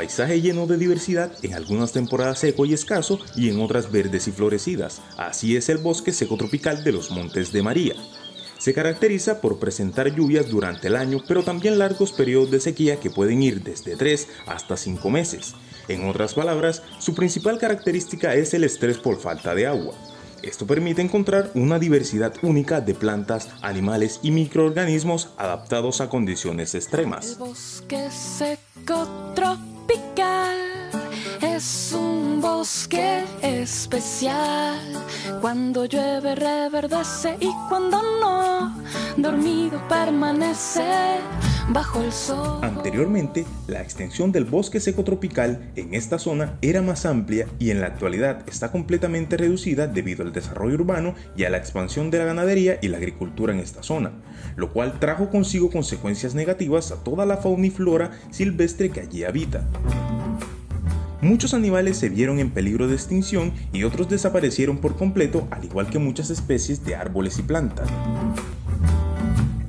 paisaje lleno de diversidad, en algunas temporadas seco y escaso y en otras verdes y florecidas. Así es el bosque seco tropical de los Montes de María. Se caracteriza por presentar lluvias durante el año, pero también largos periodos de sequía que pueden ir desde 3 hasta 5 meses. En otras palabras, su principal característica es el estrés por falta de agua. Esto permite encontrar una diversidad única de plantas, animales y microorganismos adaptados a condiciones extremas. El bosque seco bosque especial. Cuando llueve reverdece y cuando no, dormido permanece bajo el sol. Anteriormente, la extensión del bosque seco tropical en esta zona era más amplia y en la actualidad está completamente reducida debido al desarrollo urbano y a la expansión de la ganadería y la agricultura en esta zona, lo cual trajo consigo consecuencias negativas a toda la fauna y flora silvestre que allí habita. Muchos animales se vieron en peligro de extinción y otros desaparecieron por completo, al igual que muchas especies de árboles y plantas.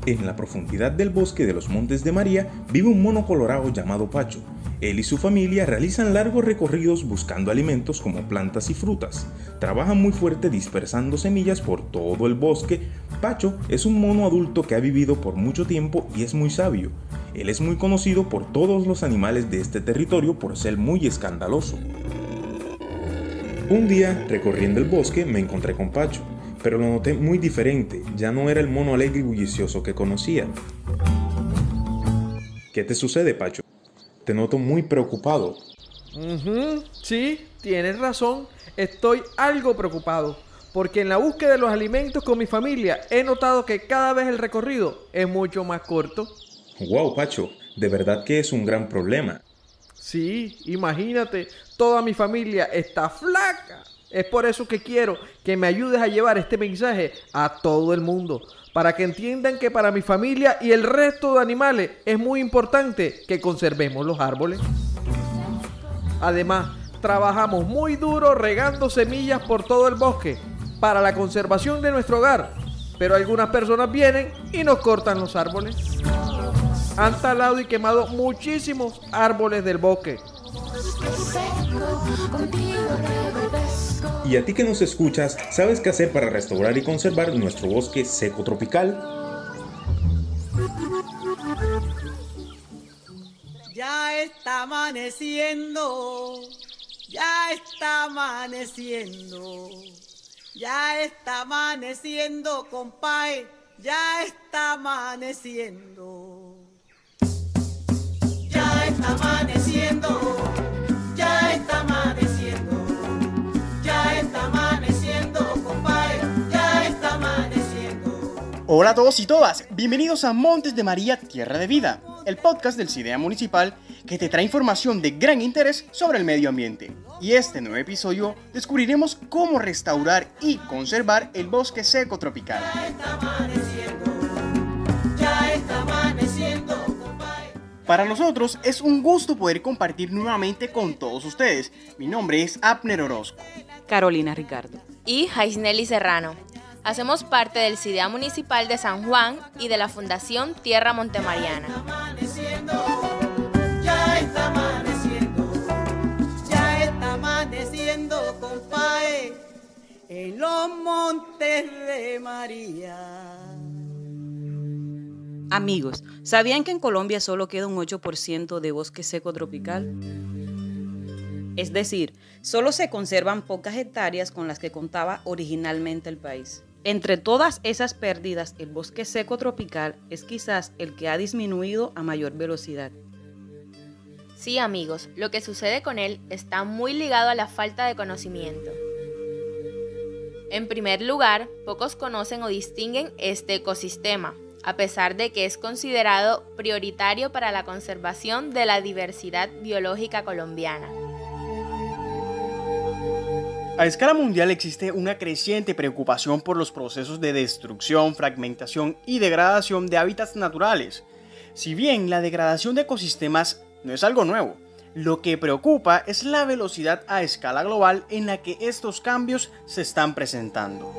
En la profundidad del bosque de los Montes de María vive un mono colorado llamado Pacho. Él y su familia realizan largos recorridos buscando alimentos como plantas y frutas. Trabajan muy fuerte dispersando semillas por todo el bosque. Pacho es un mono adulto que ha vivido por mucho tiempo y es muy sabio. Él es muy conocido por todos los animales de este territorio por ser muy escandaloso. Un día, recorriendo el bosque, me encontré con Pacho pero lo noté muy diferente, ya no era el mono alegre y bullicioso que conocía. ¿Qué te sucede, Pacho? Te noto muy preocupado. Sí, tienes razón, estoy algo preocupado, porque en la búsqueda de los alimentos con mi familia he notado que cada vez el recorrido es mucho más corto. Wow, Pacho, de verdad que es un gran problema. Sí, imagínate, toda mi familia está flaca es por eso que quiero que me ayudes a llevar este mensaje a todo el mundo, para que entiendan que para mi familia y el resto de animales es muy importante que conservemos los árboles. Además, trabajamos muy duro regando semillas por todo el bosque para la conservación de nuestro hogar, pero algunas personas vienen y nos cortan los árboles. Han talado y quemado muchísimos árboles del bosque. Y a ti que nos escuchas, ¿sabes qué hacer para restaurar y conservar nuestro bosque seco tropical? Ya está amaneciendo, ya está amaneciendo, ya está amaneciendo, compadre, ya está amaneciendo. Hola a todos y todas, bienvenidos a Montes de María, Tierra de Vida, el podcast del CIDEA Municipal que te trae información de gran interés sobre el medio ambiente. Y este nuevo episodio descubriremos cómo restaurar y conservar el bosque seco tropical. Para nosotros es un gusto poder compartir nuevamente con todos ustedes. Mi nombre es Abner Orozco. Carolina Ricardo. Y Jaisneli Serrano. Hacemos parte del CIDEA Municipal de San Juan y de la Fundación Tierra Montemariana. Ya está amaneciendo, ya está amaneciendo, compadre, en los montes de María. Amigos, ¿sabían que en Colombia solo queda un 8% de bosque seco tropical? Es decir, solo se conservan pocas hectáreas con las que contaba originalmente el país. Entre todas esas pérdidas, el bosque seco tropical es quizás el que ha disminuido a mayor velocidad. Sí amigos, lo que sucede con él está muy ligado a la falta de conocimiento. En primer lugar, pocos conocen o distinguen este ecosistema, a pesar de que es considerado prioritario para la conservación de la diversidad biológica colombiana. A escala mundial existe una creciente preocupación por los procesos de destrucción, fragmentación y degradación de hábitats naturales. Si bien la degradación de ecosistemas no es algo nuevo, lo que preocupa es la velocidad a escala global en la que estos cambios se están presentando.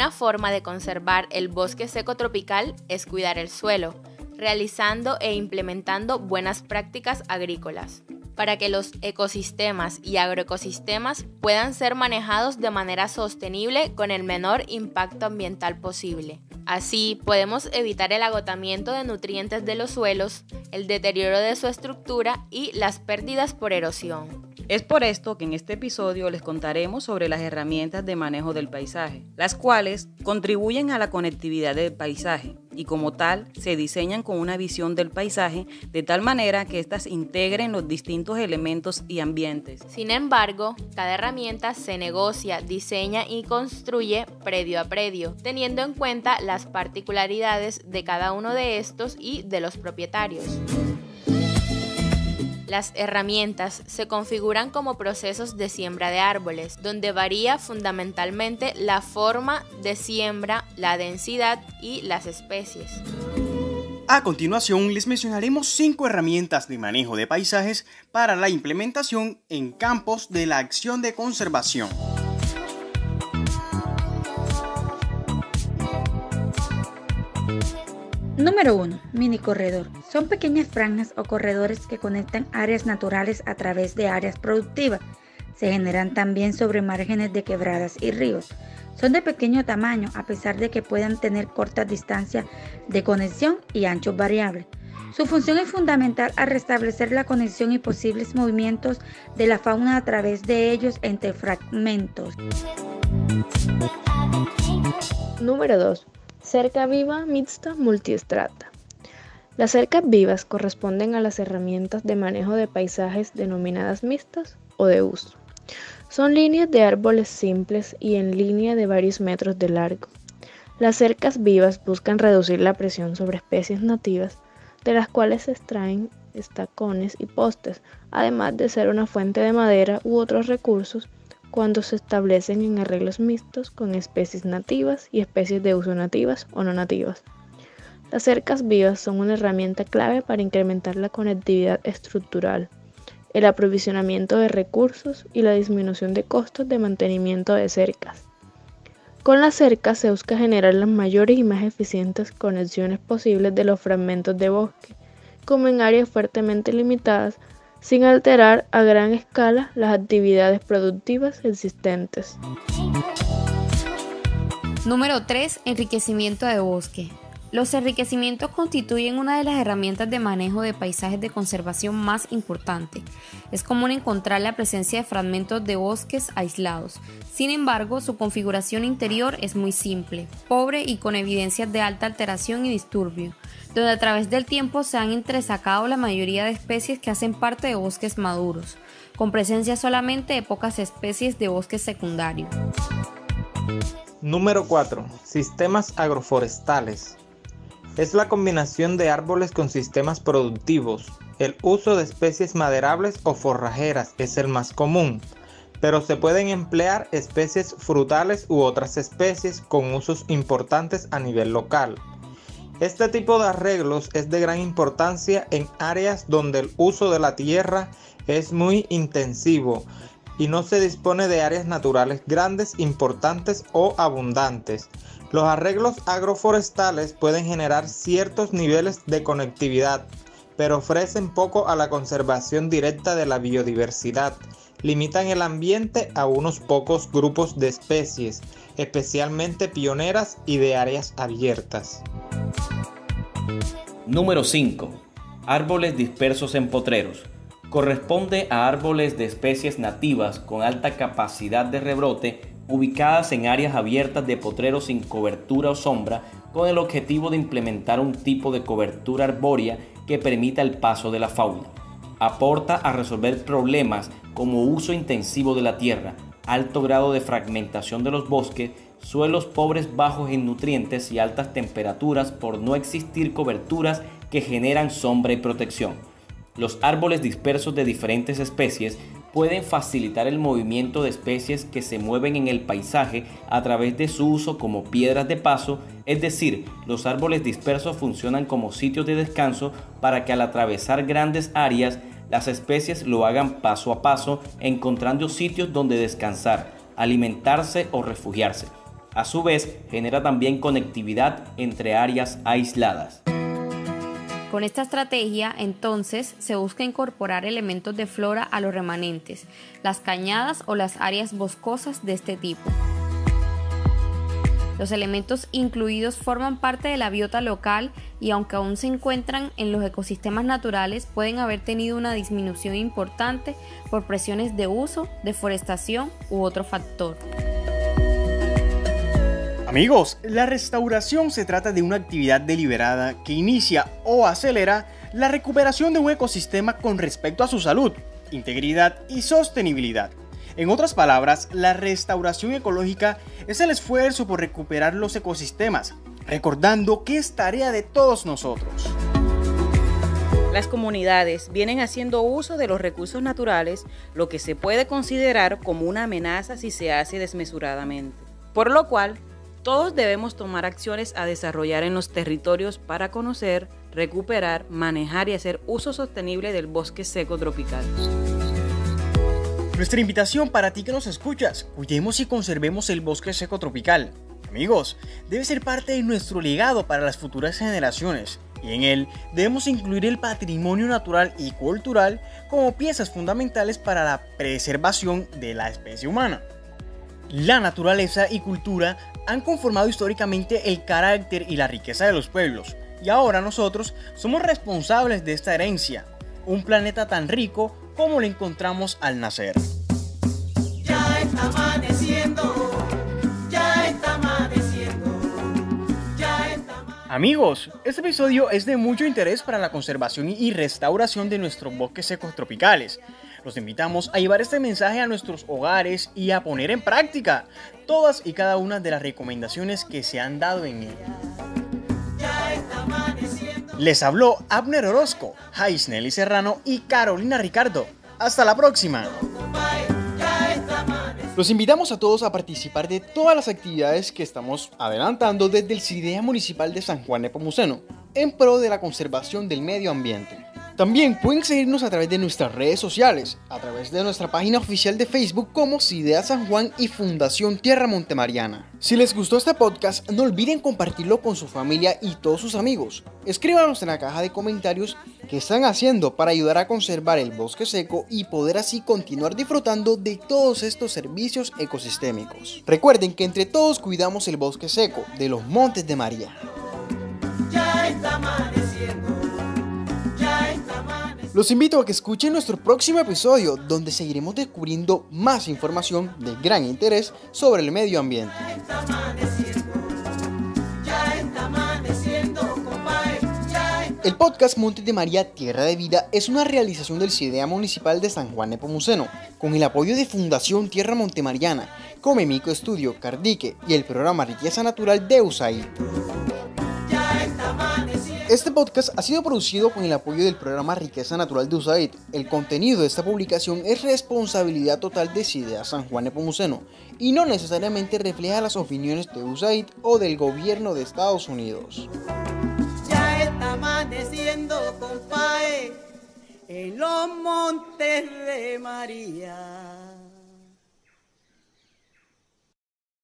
Una forma de conservar el bosque seco tropical es cuidar el suelo, realizando e implementando buenas prácticas agrícolas para que los ecosistemas y agroecosistemas puedan ser manejados de manera sostenible con el menor impacto ambiental posible. Así podemos evitar el agotamiento de nutrientes de los suelos, el deterioro de su estructura y las pérdidas por erosión. Es por esto que en este episodio les contaremos sobre las herramientas de manejo del paisaje, las cuales contribuyen a la conectividad del paisaje y como tal se diseñan con una visión del paisaje de tal manera que éstas integren los distintos elementos y ambientes. Sin embargo, cada herramienta se negocia, diseña y construye predio a predio, teniendo en cuenta las particularidades de cada uno de estos y de los propietarios. Las herramientas se configuran como procesos de siembra de árboles, donde varía fundamentalmente la forma de siembra, la densidad y las especies. A continuación les mencionaremos cinco herramientas de manejo de paisajes para la implementación en campos de la acción de conservación. Número 1. Mini corredor. Son pequeñas franjas o corredores que conectan áreas naturales a través de áreas productivas. Se generan también sobre márgenes de quebradas y ríos. Son de pequeño tamaño a pesar de que puedan tener cortas distancias de conexión y anchos variables. Su función es fundamental al restablecer la conexión y posibles movimientos de la fauna a través de ellos entre fragmentos. Número 2. Cerca viva mixta multiestrata. Las cercas vivas corresponden a las herramientas de manejo de paisajes denominadas mixtas o de uso. Son líneas de árboles simples y en línea de varios metros de largo. Las cercas vivas buscan reducir la presión sobre especies nativas, de las cuales se extraen estacones y postes, además de ser una fuente de madera u otros recursos cuando se establecen en arreglos mixtos con especies nativas y especies de uso nativas o no nativas. Las cercas vivas son una herramienta clave para incrementar la conectividad estructural, el aprovisionamiento de recursos y la disminución de costos de mantenimiento de cercas. Con las cercas se busca generar las mayores y más eficientes conexiones posibles de los fragmentos de bosque, como en áreas fuertemente limitadas sin alterar a gran escala las actividades productivas existentes. Número 3. Enriquecimiento de bosque. Los enriquecimientos constituyen una de las herramientas de manejo de paisajes de conservación más importante. Es común encontrar la presencia de fragmentos de bosques aislados. Sin embargo, su configuración interior es muy simple, pobre y con evidencias de alta alteración y disturbio donde a través del tiempo se han entresacado la mayoría de especies que hacen parte de bosques maduros, con presencia solamente de pocas especies de bosques secundarios. Número 4. Sistemas agroforestales. Es la combinación de árboles con sistemas productivos. El uso de especies maderables o forrajeras es el más común, pero se pueden emplear especies frutales u otras especies con usos importantes a nivel local. Este tipo de arreglos es de gran importancia en áreas donde el uso de la tierra es muy intensivo y no se dispone de áreas naturales grandes, importantes o abundantes. Los arreglos agroforestales pueden generar ciertos niveles de conectividad, pero ofrecen poco a la conservación directa de la biodiversidad. Limitan el ambiente a unos pocos grupos de especies, especialmente pioneras y de áreas abiertas. Número 5. Árboles dispersos en potreros. Corresponde a árboles de especies nativas con alta capacidad de rebrote ubicadas en áreas abiertas de potreros sin cobertura o sombra con el objetivo de implementar un tipo de cobertura arbórea que permita el paso de la fauna. Aporta a resolver problemas como uso intensivo de la tierra, alto grado de fragmentación de los bosques, suelos pobres bajos en nutrientes y altas temperaturas por no existir coberturas que generan sombra y protección. Los árboles dispersos de diferentes especies pueden facilitar el movimiento de especies que se mueven en el paisaje a través de su uso como piedras de paso, es decir, los árboles dispersos funcionan como sitios de descanso para que al atravesar grandes áreas las especies lo hagan paso a paso encontrando sitios donde descansar, alimentarse o refugiarse. A su vez, genera también conectividad entre áreas aisladas. Con esta estrategia, entonces, se busca incorporar elementos de flora a los remanentes, las cañadas o las áreas boscosas de este tipo. Los elementos incluidos forman parte de la biota local y aunque aún se encuentran en los ecosistemas naturales, pueden haber tenido una disminución importante por presiones de uso, deforestación u otro factor. Amigos, la restauración se trata de una actividad deliberada que inicia o acelera la recuperación de un ecosistema con respecto a su salud, integridad y sostenibilidad. En otras palabras, la restauración ecológica es el esfuerzo por recuperar los ecosistemas, recordando que es tarea de todos nosotros. Las comunidades vienen haciendo uso de los recursos naturales, lo que se puede considerar como una amenaza si se hace desmesuradamente. Por lo cual, todos debemos tomar acciones a desarrollar en los territorios para conocer, recuperar, manejar y hacer uso sostenible del bosque seco tropical. Nuestra invitación para ti que nos escuchas, cuidemos y conservemos el bosque seco tropical. Amigos, debe ser parte de nuestro legado para las futuras generaciones y en él debemos incluir el patrimonio natural y cultural como piezas fundamentales para la preservación de la especie humana. La naturaleza y cultura han conformado históricamente el carácter y la riqueza de los pueblos, y ahora nosotros somos responsables de esta herencia, un planeta tan rico como lo encontramos al nacer. Ya está amaneciendo, ya está amaneciendo, ya está Amigos, este episodio es de mucho interés para la conservación y restauración de nuestros bosques secos tropicales. Los invitamos a llevar este mensaje a nuestros hogares y a poner en práctica todas y cada una de las recomendaciones que se han dado en él. Les habló Abner Orozco, Nelly Serrano y Carolina Ricardo. Hasta la próxima. Los invitamos a todos a participar de todas las actividades que estamos adelantando desde el CIDEA Municipal de San Juan de Pomuceno en pro de la conservación del medio ambiente. También pueden seguirnos a través de nuestras redes sociales, a través de nuestra página oficial de Facebook como Cidea San Juan y Fundación Tierra Montemariana. Si les gustó este podcast, no olviden compartirlo con su familia y todos sus amigos. Escríbanos en la caja de comentarios qué están haciendo para ayudar a conservar el bosque seco y poder así continuar disfrutando de todos estos servicios ecosistémicos. Recuerden que entre todos cuidamos el bosque seco de los Montes de María. Ya está. Los invito a que escuchen nuestro próximo episodio donde seguiremos descubriendo más información de gran interés sobre el medio ambiente. El podcast Montes de María Tierra de Vida es una realización del CIDEA Municipal de San Juan de Pomuceno, con el apoyo de Fundación Tierra Montemariana, Comemico Estudio, Cardique y el programa Riqueza Natural de USAID. Este podcast ha sido producido con el apoyo del programa Riqueza Natural de USAID. El contenido de esta publicación es responsabilidad total de CIDEA San Juan de Pomuceno y no necesariamente refleja las opiniones de USAID o del gobierno de Estados Unidos. Ya está amaneciendo, compadre, en los montes de María.